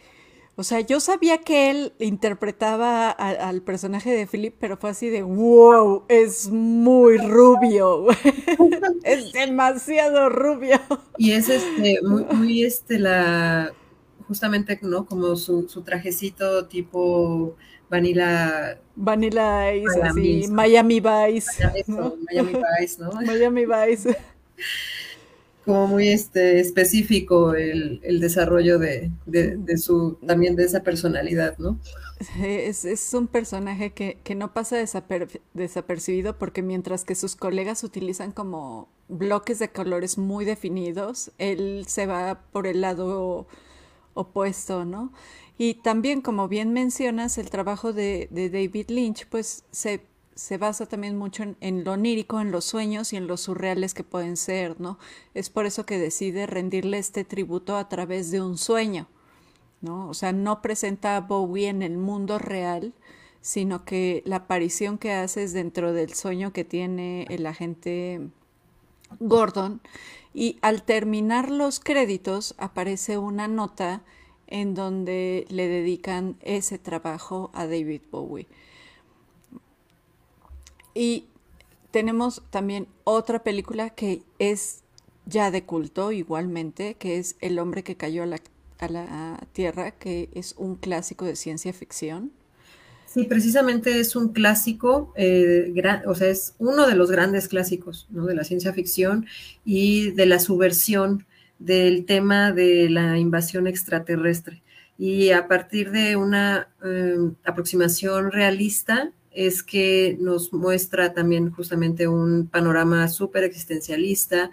o sea, yo sabía que él interpretaba al personaje de Philip, pero fue así de, wow, es muy rubio, es demasiado rubio. Y es este, muy, muy este, la, justamente, ¿no? Como su, su trajecito tipo Vanilla. Vanilla Ice, así, Miami Vice. Miami Vice, ¿no? Miami Vice como muy este, específico el, desarrollo de, su, también de esa personalidad, ¿no? Es, un personaje que, no pasa desapercibido porque mientras que sus colegas utilizan como bloques de colores muy definidos, él se va por el lado opuesto, ¿no? Y también, como bien mencionas, el trabajo de, David Lynch, pues se se basa también mucho en, lo onírico, en los sueños y en los surreales que pueden ser, ¿no? Es por eso que decide rendirle este tributo a través de un sueño, ¿no? O sea, no presenta a Bowie en el mundo real, sino que la aparición que hace es dentro del sueño que tiene el agente Gordon. Y al terminar los créditos aparece una nota en donde le dedican ese trabajo a David Bowie. Y tenemos también otra película que es ya de culto igualmente, que es El hombre que cayó a la, Tierra, que es un clásico de ciencia ficción. Sí, precisamente es un clásico, eh, o sea, es uno de los grandes clásicos ¿no? de la ciencia ficción y de la subversión del tema de la invasión extraterrestre. Y a partir de una eh, aproximación realista, es que nos muestra también justamente un panorama súper existencialista,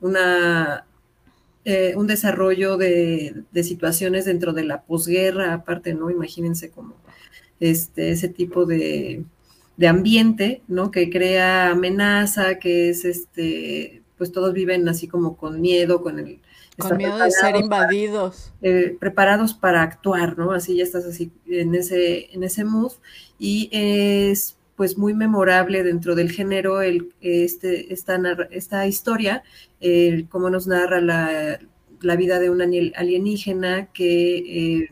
una, eh, un desarrollo de, situaciones dentro de la posguerra, aparte, ¿no? Imagínense como este, ese tipo de, de ambiente, ¿no? Que crea amenaza, que es este, pues todos viven así como con miedo, con el con miedo de ser invadidos. Eh, preparados para actuar, ¿no? Así ya estás así en ese, en ese mood. Y es pues muy memorable dentro del género el, este, esta, esta historia, el, cómo nos narra la, la, vida de un alienígena que eh,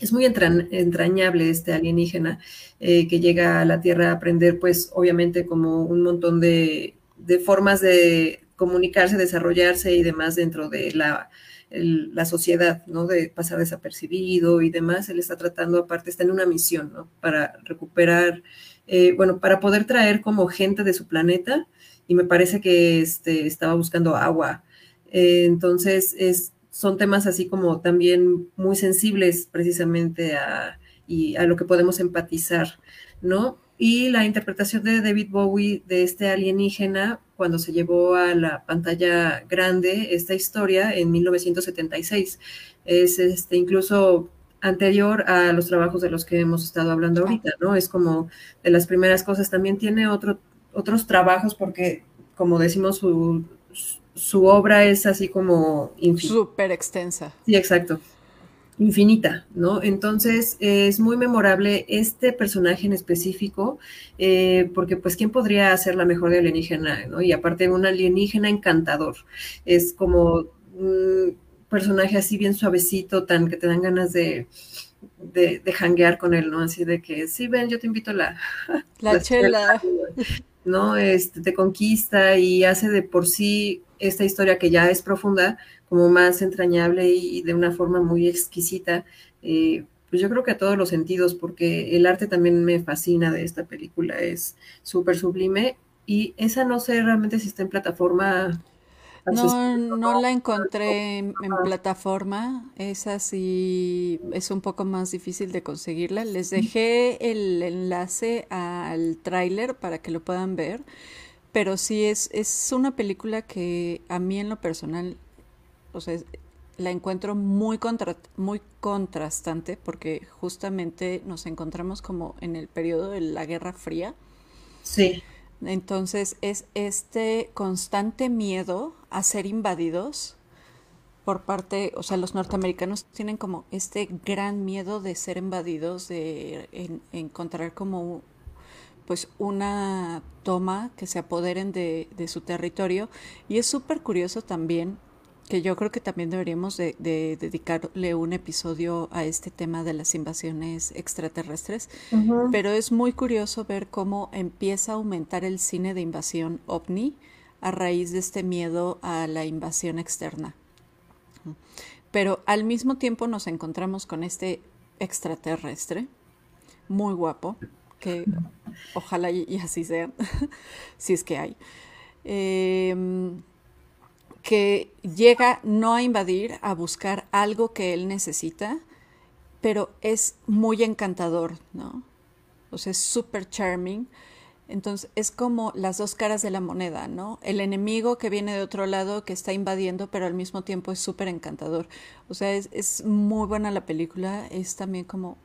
es muy entrañable este alienígena eh, que llega a la Tierra a aprender pues obviamente como un montón de, de formas de comunicarse, desarrollarse y demás dentro de la, la sociedad, ¿no? De pasar desapercibido y demás. Él está tratando, aparte, está en una misión, ¿no? Para recuperar, eh, bueno, para poder traer como gente de su planeta y me parece que este, estaba buscando agua. Eh, entonces, es, son temas así como también muy sensibles precisamente a, y a lo que podemos empatizar, ¿no? Y la interpretación de David Bowie de este alienígena, cuando se llevó a la pantalla grande esta historia en 1976. Es este, incluso anterior a los trabajos de los que hemos estado hablando ahorita, ¿no? Es como de las primeras cosas. También tiene otro, otros trabajos porque, como decimos, su, su obra es así como... Súper extensa. Sí, exacto infinita, ¿no? Entonces es muy memorable este personaje en específico, eh, porque pues quién podría hacer la mejor de alienígena, ¿no? Y aparte un alienígena encantador, es como un personaje así bien suavecito, tan que te dan ganas de, de, de hanguear con él, ¿no? Así de que, sí, ven, yo te invito a la... La, chela. ¿no? Este, te conquista y hace de por sí esta historia que ya es profunda, como más entrañable y, de una forma muy exquisita. Eh, pues yo creo que a todos los sentidos, porque el arte también me fascina de esta película, es súper sublime. Y esa no sé realmente si está en plataforma. No, no la encontré en, plataforma, esa sí es un poco más difícil de conseguirla. Les dejé el enlace al tráiler para que lo puedan ver, pero sí es, es una película que a mí en lo personal o sea, la encuentro muy, muy contrastante porque justamente nos encontramos como en el periodo de la Guerra Fría. Sí. Entonces es este constante miedo a ser invadidos por parte, o sea, los norteamericanos tienen como este gran miedo de ser invadidos, de encontrar como pues una toma que se apoderen de, de su territorio. Y es súper curioso también que yo creo que también deberíamos de, dedicarle un episodio a este tema de las invasiones extraterrestres, pero es muy curioso ver cómo empieza a aumentar el cine de invasión ovni a raíz de este miedo a la invasión externa. Pero al mismo tiempo nos encontramos con este extraterrestre, muy guapo, que ojalá y, así sea, si es que hay. Eh, que llega no a invadir, a buscar algo que él necesita, pero es muy encantador, ¿no? O sea, es súper charming. Entonces, es como las dos caras de la moneda, ¿no? El enemigo que viene de otro lado, que está invadiendo, pero al mismo tiempo es súper encantador. O sea, es, es, muy buena la película, es también como,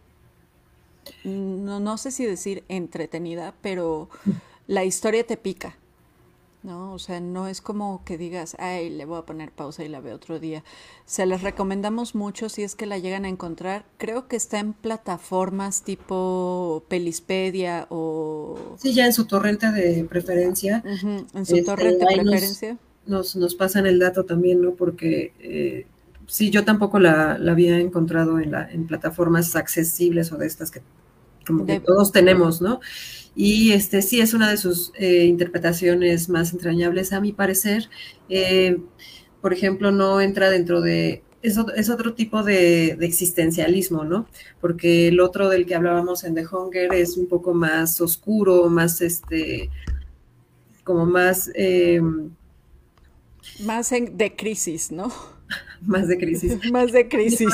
no, no sé si decir entretenida, pero la historia te pica. ¿no? O sea, no es como que digas, ay, le voy a poner pausa y la veo otro día. Se les recomendamos mucho si es que la llegan a encontrar. Creo que está en plataformas tipo Pelispedia o... Sí, ya en su torrente de preferencia. en su torrente de preferencia. Nos, nos, pasan el dato también, ¿no? Porque eh, sí, yo tampoco la, había encontrado en, la, en plataformas accesibles o de estas que como que todos tenemos, ¿no? Y este sí es una de sus eh, interpretaciones más entrañables, a mi parecer. Eh, por ejemplo, no entra dentro de. Es, es otro tipo de, existencialismo, ¿no? Porque el otro del que hablábamos en The Hunger es un poco más oscuro, más este. como más. Eh, más de crisis, ¿no? más de crisis. más de crisis.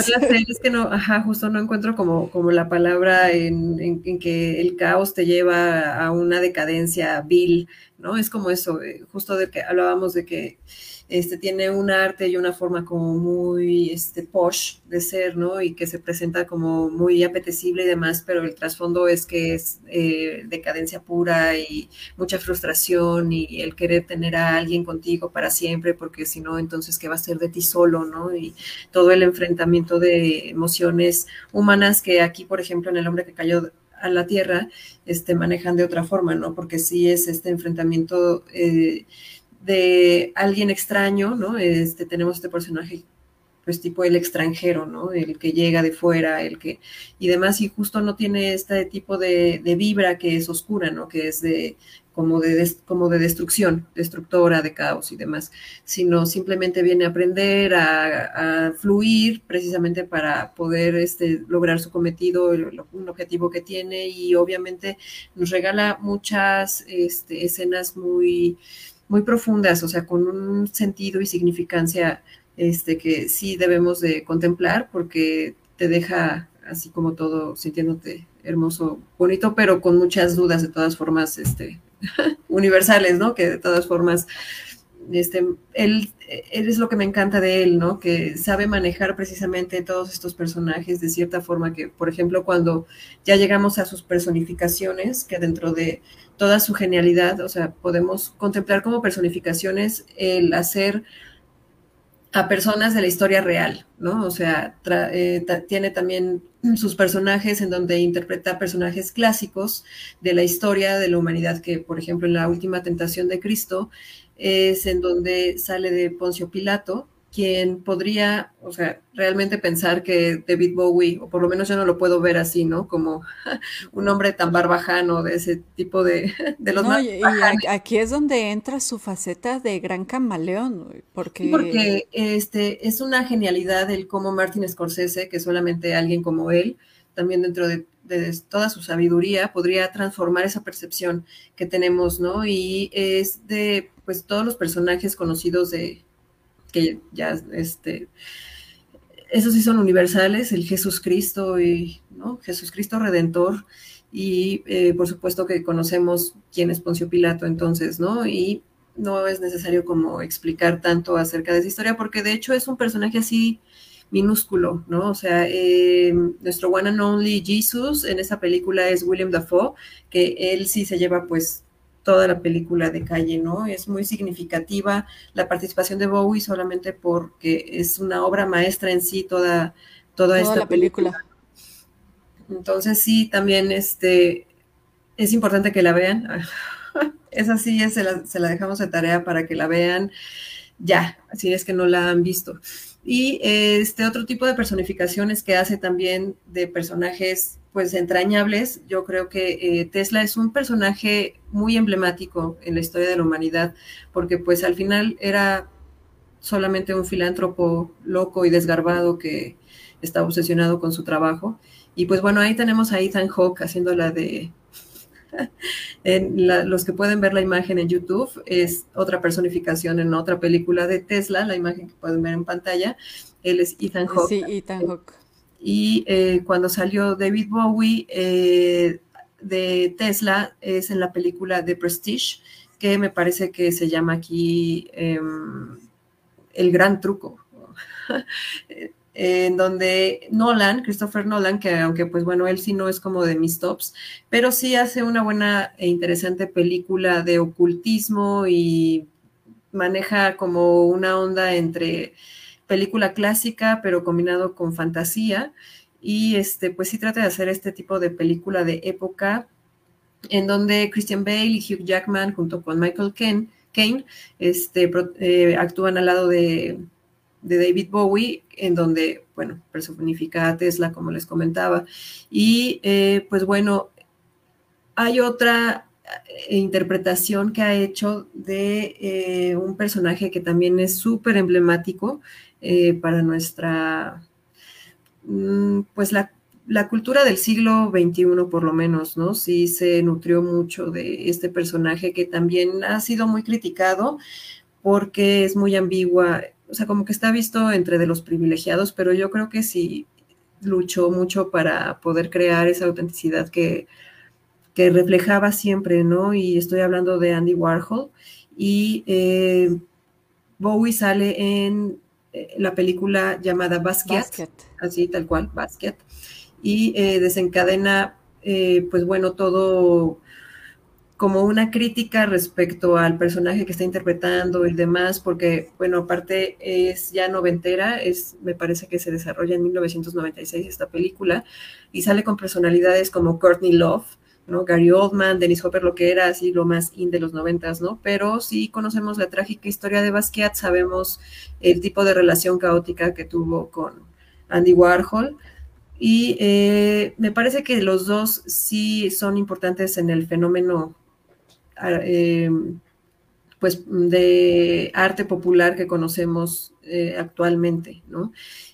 Es que no, ajá, justo no encuentro como, como la palabra en, en, que el caos te lleva a una decadencia vil, ¿no? Es como eso, eh, justo de que hablábamos de que este, tiene un arte y una forma como muy este, posh de ser, ¿no? Y que se presenta como muy apetecible y demás, pero el trasfondo es que es eh, decadencia pura y mucha frustración y el querer tener a alguien contigo para siempre, porque si no, entonces, ¿qué va a ser de ti solo, ¿no? Y todo el enfrentamiento de emociones humanas que aquí, por ejemplo, en El hombre que cayó a la tierra, este, manejan de otra forma, ¿no? Porque sí es este enfrentamiento... Eh, de alguien extraño, ¿no? Este, tenemos este personaje, pues tipo el extranjero, ¿no? El que llega de fuera, el que, y demás, y justo no tiene este tipo de, vibra que es oscura, ¿no? Que es de, como de, como de destrucción, destructora, de caos y demás, sino simplemente viene a aprender, a, fluir precisamente para poder este, lograr su cometido, un objetivo que tiene y obviamente nos regala muchas este, escenas muy muy profundas, o sea, con un sentido y significancia este, que sí debemos de contemplar porque te deja así como todo sintiéndote hermoso, bonito, pero con muchas dudas de todas formas este, universales, ¿no? Que de todas formas, este, él, él, es lo que me encanta de él, ¿no? Que sabe manejar precisamente todos estos personajes de cierta forma que, por ejemplo, cuando ya llegamos a sus personificaciones, que dentro de toda su genialidad, o sea, podemos contemplar como personificaciones el hacer a personas de la historia real, ¿no? O sea, eh, tiene también sus personajes en donde interpreta personajes clásicos de la historia de la humanidad, que por ejemplo en la última tentación de Cristo es en donde sale de Poncio Pilato, quien podría, o sea, realmente pensar que David Bowie, o por lo menos yo no lo puedo ver así, ¿no? Como un hombre tan barbajano de ese tipo de, de los no, y, aquí es donde entra su faceta de gran camaleón, porque... porque este, es una genialidad el cómo Martin Scorsese, que solamente alguien como él, también dentro de, de, toda su sabiduría, podría transformar esa percepción que tenemos, ¿no? Y es de, pues, todos los personajes conocidos de que ya, este, esos sí son universales, el Jesús Cristo y, ¿no? Jesús Cristo Redentor, y eh, por supuesto que conocemos quién es Poncio Pilato entonces, ¿no? Y no es necesario como explicar tanto acerca de esa historia, porque de hecho es un personaje así minúsculo, ¿no? O sea, eh, nuestro one and only Jesus en esa película es William Dafoe, que él sí se lleva pues toda la película de calle, ¿no? Es muy significativa la participación de Bowie solamente porque es una obra maestra en sí toda, toda, esta película. Entonces sí, también este, es importante que la vean. Esa sí, se la, se la dejamos de tarea para que la vean ya, si es que no la han visto. Y este otro tipo de personificaciones que hace también de personajes pues entrañables. Yo creo que eh, Tesla es un personaje muy emblemático en la historia de la humanidad, porque pues al final era solamente un filántropo loco y desgarbado que estaba obsesionado con su trabajo. Y pues bueno, ahí tenemos a Ethan Hawke haciendo la de... en los que pueden ver la imagen en YouTube es otra personificación en otra película de Tesla, la imagen que pueden ver en pantalla. Él es Ethan Hawke. Sí, Ethan Hawke y eh, cuando salió David Bowie eh, de Tesla es en la película The Prestige, que me parece que se llama aquí em, El Gran Truco. en donde Nolan, Christopher Nolan, que aunque pues bueno, él sí no es como de mis tops, pero sí hace una buena e interesante película de ocultismo y maneja como una onda entre película clásica, pero combinado con fantasía. Y este, pues sí trata de hacer este tipo de película de época, en donde Christian Bale y Hugh Jackman, junto con Michael Caine, este, eh, actúan al lado de, David Bowie, en donde, bueno, personifica a Tesla, como les comentaba. Y eh, pues bueno, hay otra eh, interpretación que ha hecho de un personaje que también es súper emblemático para nuestra, mm, pues la la cultura del siglo XXI, por lo menos, ¿no? Sí se nutrió mucho de este personaje que también ha sido muy criticado porque es muy ambigua, o sea, como que está visto entre de los privilegiados, pero yo creo que sí luchó mucho para poder crear esa autenticidad que, que reflejaba siempre, ¿no? Y estoy hablando de Andy Warhol. Y eh, Bowie sale en eh, la película llamada Basket, así tal cual, Basket y eh, desencadena, eh, pues bueno, todo como una crítica respecto al personaje que está interpretando y demás, porque, bueno, aparte es ya noventera, es, me parece que se desarrolla en 1996 esta película, y sale con personalidades como Courtney Love, Gary Oldman, Dennis Hopper, lo que era así lo más in de los noventas, ¿no? Pero sí conocemos la trágica historia de Basquiat, sabemos el tipo de relación caótica que tuvo con Andy Warhol, y eh, me parece que los dos sí son importantes en el fenómeno eh, pues, de arte popular que conocemos eh, actualmente, ¿no?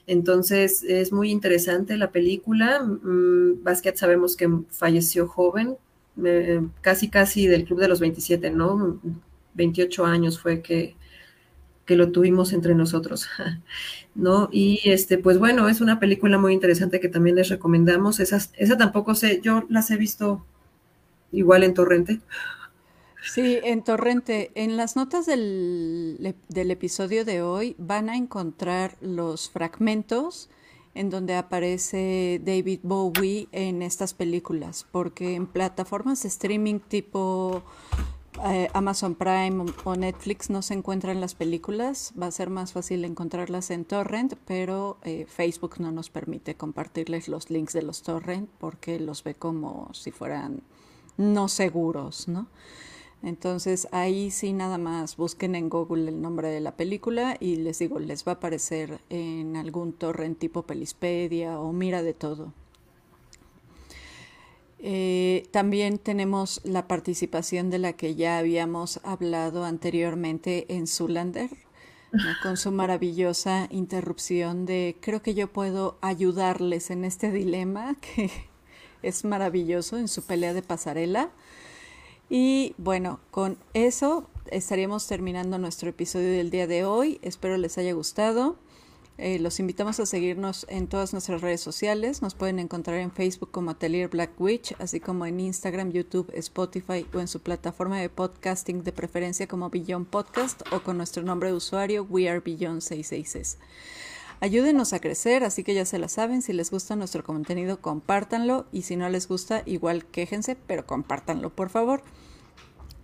Entonces es muy interesante la película. Mm, Basquiat sabemos que falleció joven, casi casi del club de los 27, ¿no? 28 años fue que, que lo tuvimos entre nosotros, ¿no? Y este, pues bueno, es una película muy interesante que también les recomendamos. Esa, esa tampoco sé, yo las he visto igual en Torrente. Sí, en Torrente. En las notas del, del episodio de hoy van a encontrar los fragmentos en donde aparece David Bowie en estas películas, porque en plataformas de streaming tipo eh, Amazon Prime o Netflix no se encuentran las películas, va a ser más fácil encontrarlas en torrent, pero eh, Facebook no nos permite compartirles los links de los torrent porque los ve como si fueran no seguros, ¿no? Entonces ahí sí nada más busquen en Google el nombre de la película y les digo, les va a aparecer en algún torrent tipo Pelispedia o Mira de todo. Eh, también tenemos la participación de la que ya habíamos hablado anteriormente en Zulander, con su maravillosa interrupción de creo que yo puedo ayudarles en este dilema que es maravilloso en su pelea de pasarela. Y bueno, con eso estaríamos terminando nuestro episodio del día de hoy. Espero les haya gustado. Eh, los invitamos a seguirnos en todas nuestras redes sociales. Nos pueden encontrar en Facebook como Atelier Black Witch, así como en Instagram, YouTube, Spotify o en su plataforma de podcasting de preferencia como Beyond Podcast o con nuestro nombre de usuario We Are Beyond 666. Ayúdenos a crecer, así que ya se la saben, si les gusta nuestro contenido, compártanlo y si no les gusta, igual quéjense, pero compártanlo, por favor.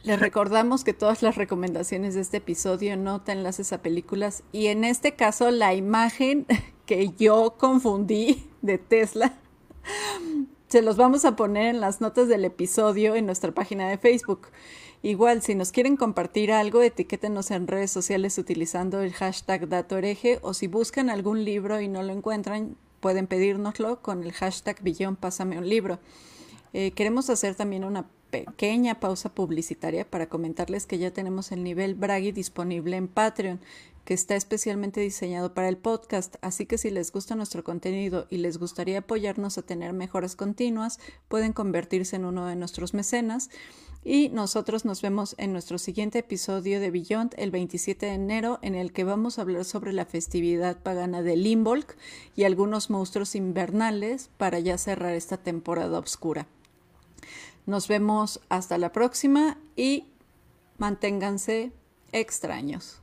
Les recordamos que todas las recomendaciones de este episodio no te enlaces a películas y en este caso la imagen que yo confundí de Tesla se los vamos a poner en las notas del episodio en nuestra página de Facebook. Igual, si nos quieren compartir algo, etiquétenos en redes sociales utilizando el hashtag DatoHereje o si buscan algún libro y no lo encuentran, pueden pedírnoslo con el hashtag Billón Pásame un libro. Eh, queremos hacer también una pequeña pausa publicitaria para comentarles que ya tenemos el nivel Bragi disponible en Patreon, que está especialmente diseñado para el podcast, así que si les gusta nuestro contenido y les gustaría apoyarnos a tener mejoras continuas, pueden convertirse en uno de nuestros mecenas. Y nosotros nos vemos en nuestro siguiente episodio de Beyond el 27 de enero, en el que vamos a hablar sobre la festividad pagana de Limbolk y algunos monstruos invernales para ya cerrar esta temporada oscura. Nos vemos hasta la próxima y manténganse extraños.